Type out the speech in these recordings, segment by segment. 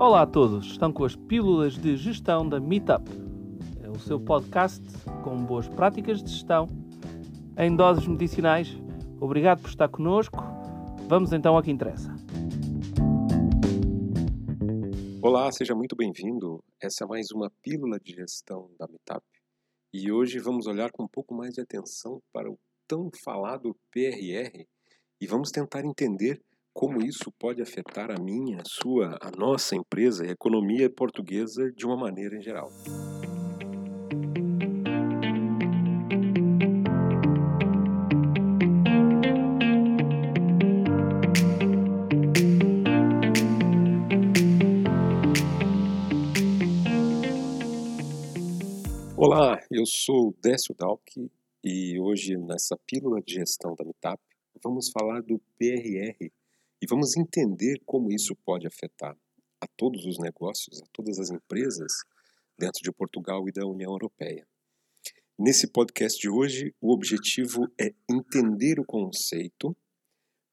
Olá a todos, estão com as pílulas de gestão da Meetup. É o seu podcast com boas práticas de gestão em doses medicinais. Obrigado por estar conosco. Vamos então ao que interessa. Olá, seja muito bem-vindo. Essa é mais uma pílula de gestão da Meetup. E hoje vamos olhar com um pouco mais de atenção para o tão falado PRR e vamos tentar entender como isso pode afetar a minha, a sua, a nossa empresa e a economia portuguesa de uma maneira em geral. Olá, eu sou Décio Dalk e hoje nessa pílula de gestão da Meetup vamos falar do PRR e vamos entender como isso pode afetar a todos os negócios, a todas as empresas dentro de Portugal e da União Europeia. Nesse podcast de hoje, o objetivo é entender o conceito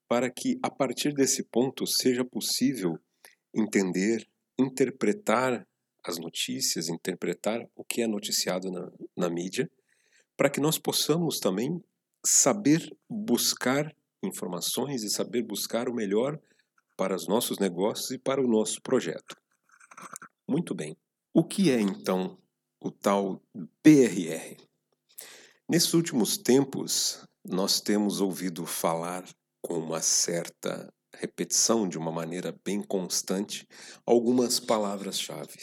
para que, a partir desse ponto, seja possível entender, interpretar as notícias, interpretar o que é noticiado na, na mídia, para que nós possamos também saber buscar informações e saber buscar o melhor para os nossos negócios e para o nosso projeto. Muito bem. O que é então o tal PRR? Nesses últimos tempos, nós temos ouvido falar com uma certa repetição, de uma maneira bem constante, algumas palavras-chave.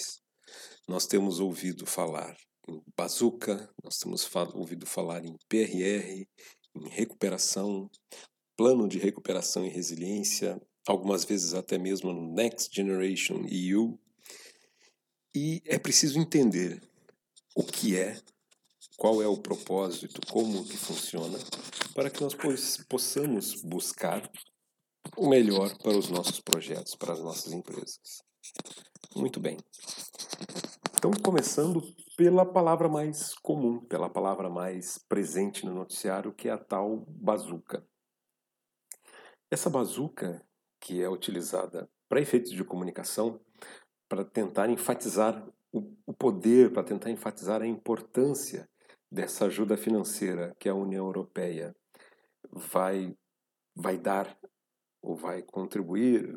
Nós temos ouvido falar em bazuca, nós temos ouvido falar em PRR, em recuperação, plano de recuperação e resiliência, algumas vezes até mesmo no Next Generation EU. E é preciso entender o que é, qual é o propósito, como que funciona, para que nós possamos buscar o melhor para os nossos projetos, para as nossas empresas. Muito bem. Então, começando pela palavra mais comum, pela palavra mais presente no noticiário, que é a tal bazuca. Essa bazuca, que é utilizada para efeitos de comunicação, para tentar enfatizar o, o poder, para tentar enfatizar a importância dessa ajuda financeira que a União Europeia vai, vai dar ou vai contribuir.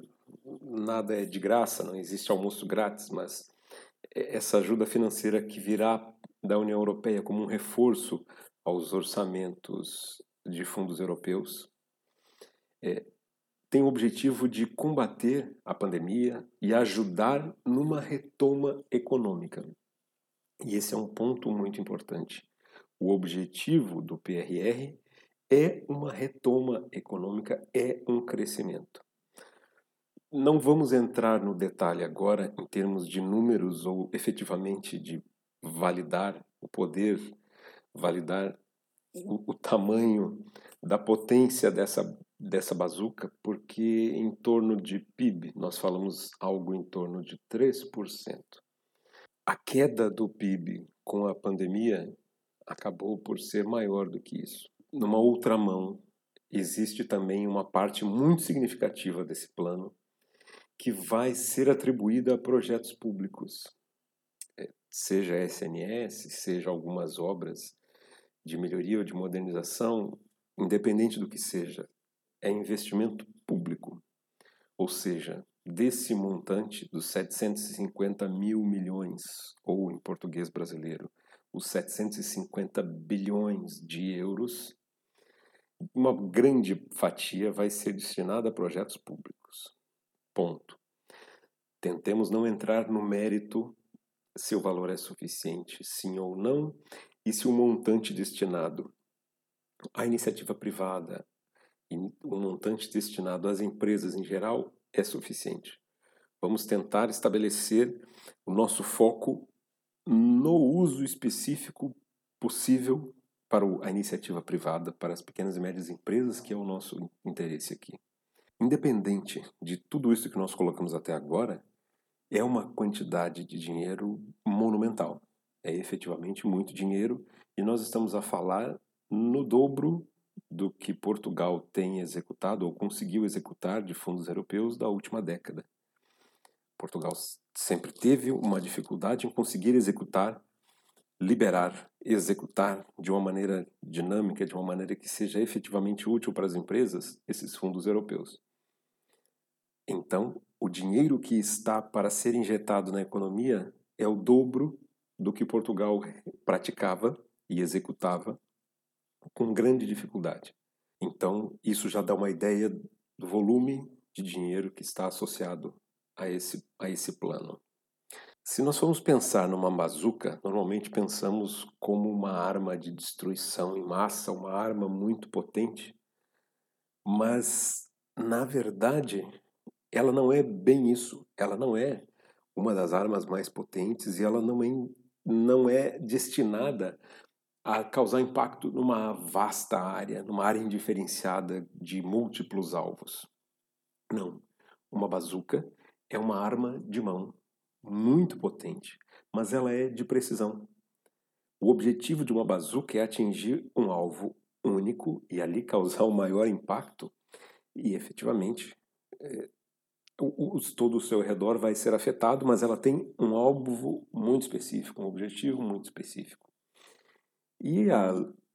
Nada é de graça, não existe almoço grátis, mas essa ajuda financeira que virá da União Europeia como um reforço aos orçamentos de fundos europeus é, tem o objetivo de combater a pandemia e ajudar numa retoma econômica. E esse é um ponto muito importante. O objetivo do PRR é uma retoma econômica, é um crescimento. Não vamos entrar no detalhe agora em termos de números ou efetivamente de validar o poder, validar o, o tamanho da potência dessa dessa bazuca, porque em torno de PIB, nós falamos algo em torno de 3%. A queda do PIB com a pandemia acabou por ser maior do que isso. Numa outra mão, existe também uma parte muito significativa desse plano que vai ser atribuída a projetos públicos, é, seja SNS, seja algumas obras de melhoria ou de modernização, independente do que seja, é investimento público, ou seja, desse montante dos 750 mil milhões, ou em português brasileiro, os 750 bilhões de euros, uma grande fatia vai ser destinada a projetos públicos. Ponto. Tentemos não entrar no mérito se o valor é suficiente, sim ou não, e se o montante destinado à iniciativa privada, o montante destinado às empresas em geral é suficiente. Vamos tentar estabelecer o nosso foco no uso específico possível para a iniciativa privada, para as pequenas e médias empresas, que é o nosso interesse aqui. Independente de tudo isso que nós colocamos até agora, é uma quantidade de dinheiro monumental. É efetivamente muito dinheiro e nós estamos a falar no dobro do que Portugal tem executado ou conseguiu executar de fundos europeus da última década. Portugal sempre teve uma dificuldade em conseguir executar, liberar, executar de uma maneira dinâmica, de uma maneira que seja efetivamente útil para as empresas, esses fundos europeus. Então, o dinheiro que está para ser injetado na economia é o dobro do que Portugal praticava e executava com grande dificuldade. Então, isso já dá uma ideia do volume de dinheiro que está associado a esse, a esse plano. Se nós formos pensar numa bazuca, normalmente pensamos como uma arma de destruição em massa, uma arma muito potente, mas na verdade ela não é bem isso. Ela não é uma das armas mais potentes e ela não é, não é destinada a causar impacto numa vasta área, numa área indiferenciada de múltiplos alvos. Não. Uma bazuca é uma arma de mão muito potente, mas ela é de precisão. O objetivo de uma bazuca é atingir um alvo único e ali causar o maior impacto e efetivamente é, o, o, todo o seu redor vai ser afetado, mas ela tem um alvo muito específico, um objetivo muito específico. E a,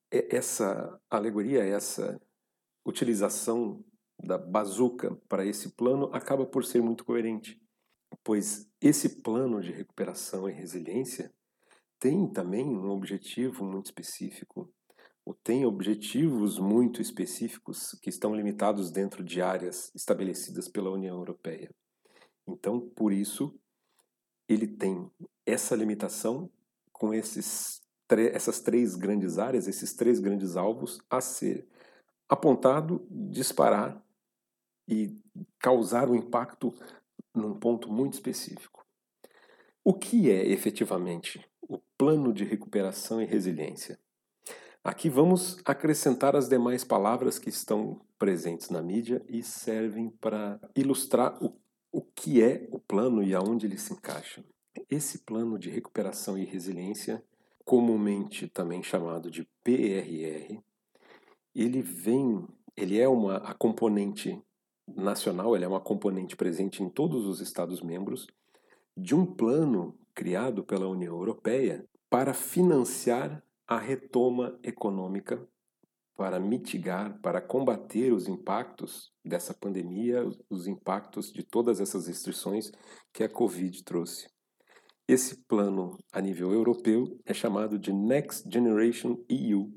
essa alegoria, essa utilização da bazuca para esse plano acaba por ser muito coerente, pois esse plano de recuperação e resiliência tem também um objetivo muito específico, ou tem objetivos muito específicos que estão limitados dentro de áreas estabelecidas pela União Europeia. Então, por isso, ele tem essa limitação com esses essas três grandes áreas, esses três grandes alvos a ser apontado, disparar e causar um impacto num ponto muito específico. O que é efetivamente o plano de recuperação e resiliência? Aqui vamos acrescentar as demais palavras que estão presentes na mídia e servem para ilustrar o, o que é o plano e aonde ele se encaixa. Esse plano de recuperação e resiliência, comumente também chamado de PRR, ele vem, ele é uma a componente nacional, ela é uma componente presente em todos os Estados-membros de um plano criado pela União Europeia para financiar a retoma econômica, para mitigar, para combater os impactos dessa pandemia, os impactos de todas essas restrições que a Covid trouxe. Esse plano a nível europeu é chamado de Next Generation EU.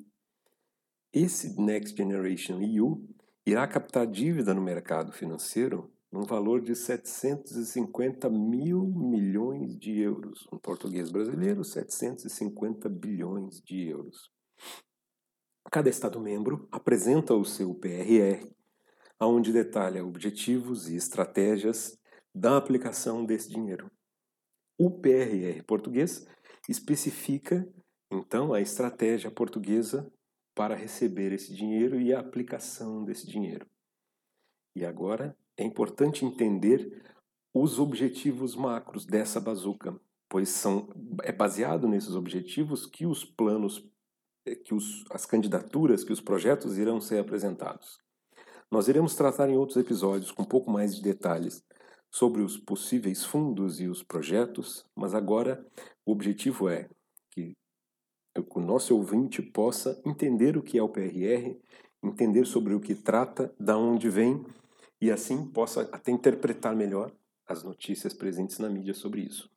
Esse Next Generation EU irá captar dívida no mercado financeiro num valor de 750 mil milhões de euros. Um português brasileiro, 750 bilhões de euros. Cada Estado-membro apresenta o seu PRR, onde detalha objetivos e estratégias da aplicação desse dinheiro. O PRR português especifica, então, a estratégia portuguesa para receber esse dinheiro e a aplicação desse dinheiro. E agora é importante entender os objetivos macros dessa bazuca, pois são, é baseado nesses objetivos que os planos, eh, que os, as candidaturas, que os projetos irão ser apresentados. Nós iremos tratar em outros episódios com um pouco mais de detalhes sobre os possíveis fundos e os projetos, mas agora o objetivo é que o nosso ouvinte possa entender o que é o PRR, entender sobre o que trata, da onde vem e assim possa até interpretar melhor as notícias presentes na mídia sobre isso.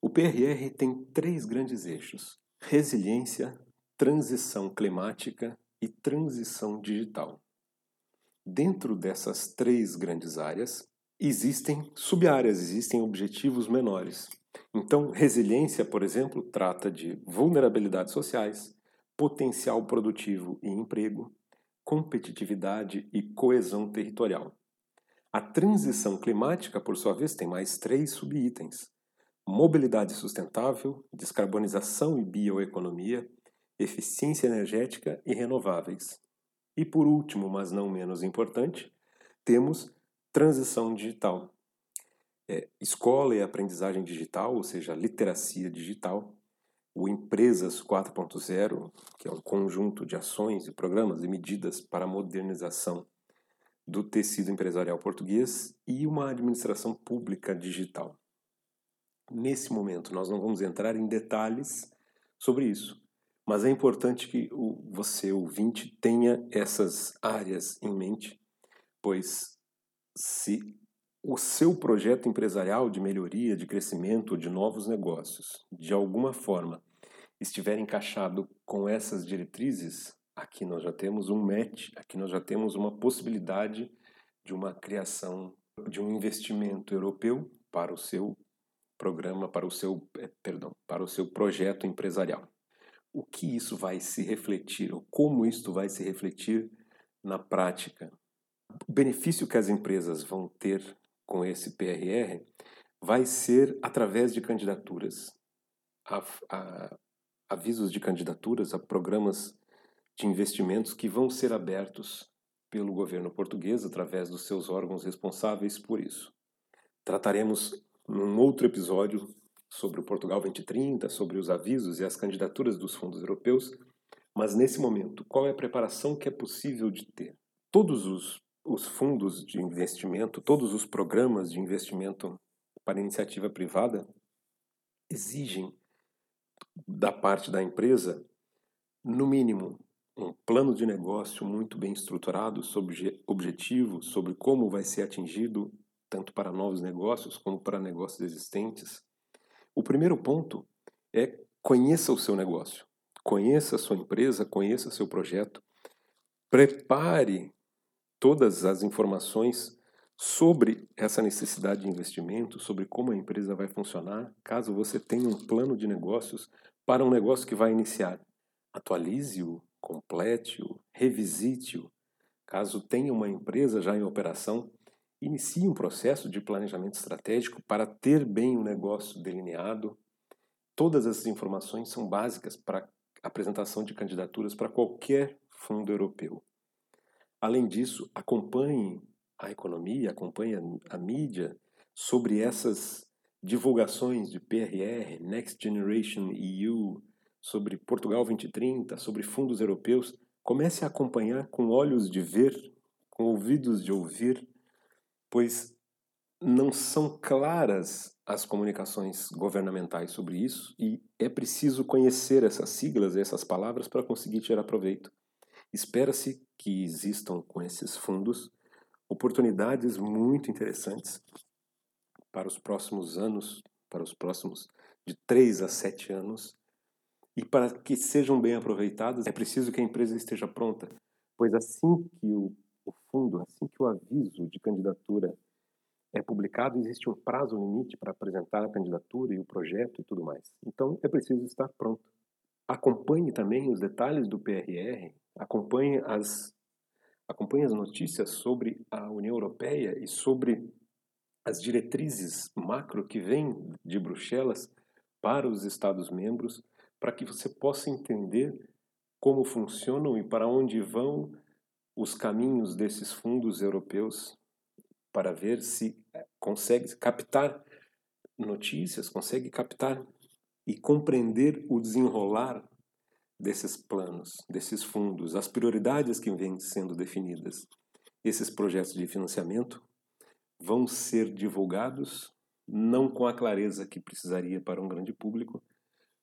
O PRR tem três grandes eixos: resiliência, transição climática e transição digital. Dentro dessas três grandes áreas, existem sub-áreas, existem objetivos menores. Então, resiliência, por exemplo, trata de vulnerabilidades sociais, potencial produtivo e emprego, competitividade e coesão territorial. A transição climática, por sua vez, tem mais três subitens: mobilidade sustentável, descarbonização e bioeconomia, eficiência energética e renováveis. E por último, mas não menos importante, temos transição digital, é, escola e aprendizagem digital, ou seja, literacia digital, o Empresas 4.0, que é um conjunto de ações e programas e medidas para a modernização do tecido empresarial português e uma administração pública digital. Nesse momento, nós não vamos entrar em detalhes sobre isso, mas é importante que o, você, ouvinte, tenha essas áreas em mente, pois se o seu projeto empresarial de melhoria, de crescimento, de novos negócios, de alguma forma, estiver encaixado com essas diretrizes, aqui nós já temos um match, aqui nós já temos uma possibilidade de uma criação de um investimento europeu para o seu programa, para o seu, eh, perdão, para o seu projeto empresarial. O que isso vai se refletir, ou como isso vai se refletir na prática? O benefício que as empresas vão ter com esse PRR vai ser através de candidaturas, a, a, avisos de candidaturas a programas de investimentos que vão ser abertos pelo governo português através dos seus órgãos responsáveis por isso. Trataremos num outro episódio sobre o Portugal 2030, sobre os avisos e as candidaturas dos fundos europeus, mas nesse momento, qual é a preparação que é possível de ter? Todos os, os fundos de investimento, todos os programas de investimento para iniciativa privada exigem da parte da empresa, no mínimo, um plano de negócio muito bem estruturado sobre objetivos, sobre como vai ser atingido, tanto para novos negócios como para negócios existentes. O primeiro ponto é conheça o seu negócio, conheça a sua empresa, conheça seu projeto, prepare todas as informações sobre essa necessidade de investimento, sobre como a empresa vai funcionar, caso você tenha um plano de negócios para um negócio que vai iniciar. Atualize-o complete-o, revisite-o. Caso tenha uma empresa já em operação, inicie um processo de planejamento estratégico para ter bem o negócio delineado. Todas essas informações são básicas para apresentação de candidaturas para qualquer fundo europeu. Além disso, acompanhe a economia, acompanhe a mídia sobre essas divulgações de PRR, Next Generation EU, sobre Portugal 2030, sobre fundos europeus, comece a acompanhar com olhos de ver, com ouvidos de ouvir, pois não são claras as comunicações governamentais sobre isso e é preciso conhecer essas siglas, essas palavras para conseguir tirar proveito. Espera-se que existam com esses fundos oportunidades muito interessantes para os próximos anos, para os próximos de três a sete anos, e para que sejam bem aproveitadas, é preciso que a empresa esteja pronta, pois assim que o, o fundo, assim que o aviso de candidatura é publicado, existe um prazo limite para apresentar a candidatura e o projeto e tudo mais. Então é preciso estar pronto. Acompanhe também os detalhes do PRR, acompanhe as, acompanhe as notícias sobre a União Europeia e sobre as diretrizes macro que vêm de Bruxelas para os Estados-membros para que você possa entender como funcionam e para onde vão os caminhos desses fundos europeus para ver se eh, consegue captar notícias, consegue captar e compreender o desenrolar desses planos, desses fundos, as prioridades que vêm sendo definidas. Esses projetos de financiamento vão ser divulgados não com a clareza que precisaria para um grande público,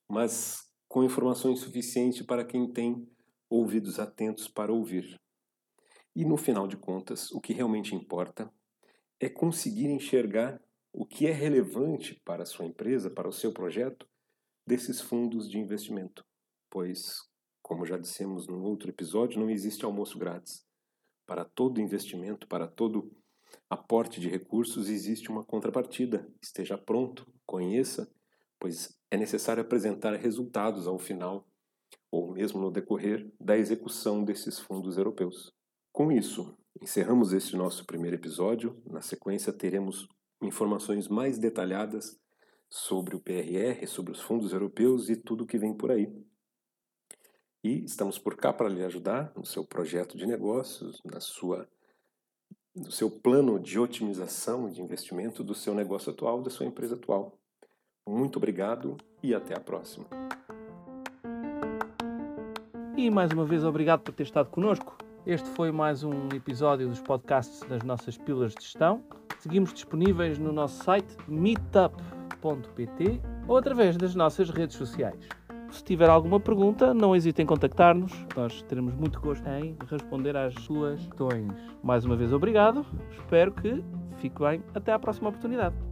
mas com informações suficientes para quem tem ouvidos atentos para ouvir. E no final de contas, o que realmente importa é conseguir enxergar o que é relevante para a sua empresa, para o seu projeto, desses fundos de investimento. Pois, como já dissemos num outro episódio, não existe almoço grátis. Para todo investimento, para todo aporte de recursos, existe uma contrapartida. Esteja pronto, conheça pois é necessário apresentar resultados ao final, ou mesmo no decorrer, da execução desses fundos europeus. Com isso, encerramos este nosso primeiro episódio. Na sequência, teremos informações mais detalhadas sobre o PRR, sobre os fundos europeus e tudo que vem por aí. E estamos por cá para lhe ajudar no seu projeto de negócios, na sua no seu plano de otimização de investimento do seu negócio atual, da sua empresa atual. Muito obrigado e até a próxima. E mais uma vez obrigado por ter estado connosco. Este foi mais um episódio dos podcasts das nossas pílulas de gestão. Seguimos disponíveis no nosso site meetup.pt ou através das nossas redes sociais. Se tiver alguma pergunta, não hesite em contactar-nos. Nós teremos muito gosto em responder às suas questões. Mais uma vez, obrigado. Espero que fique bem. Até à próxima oportunidade.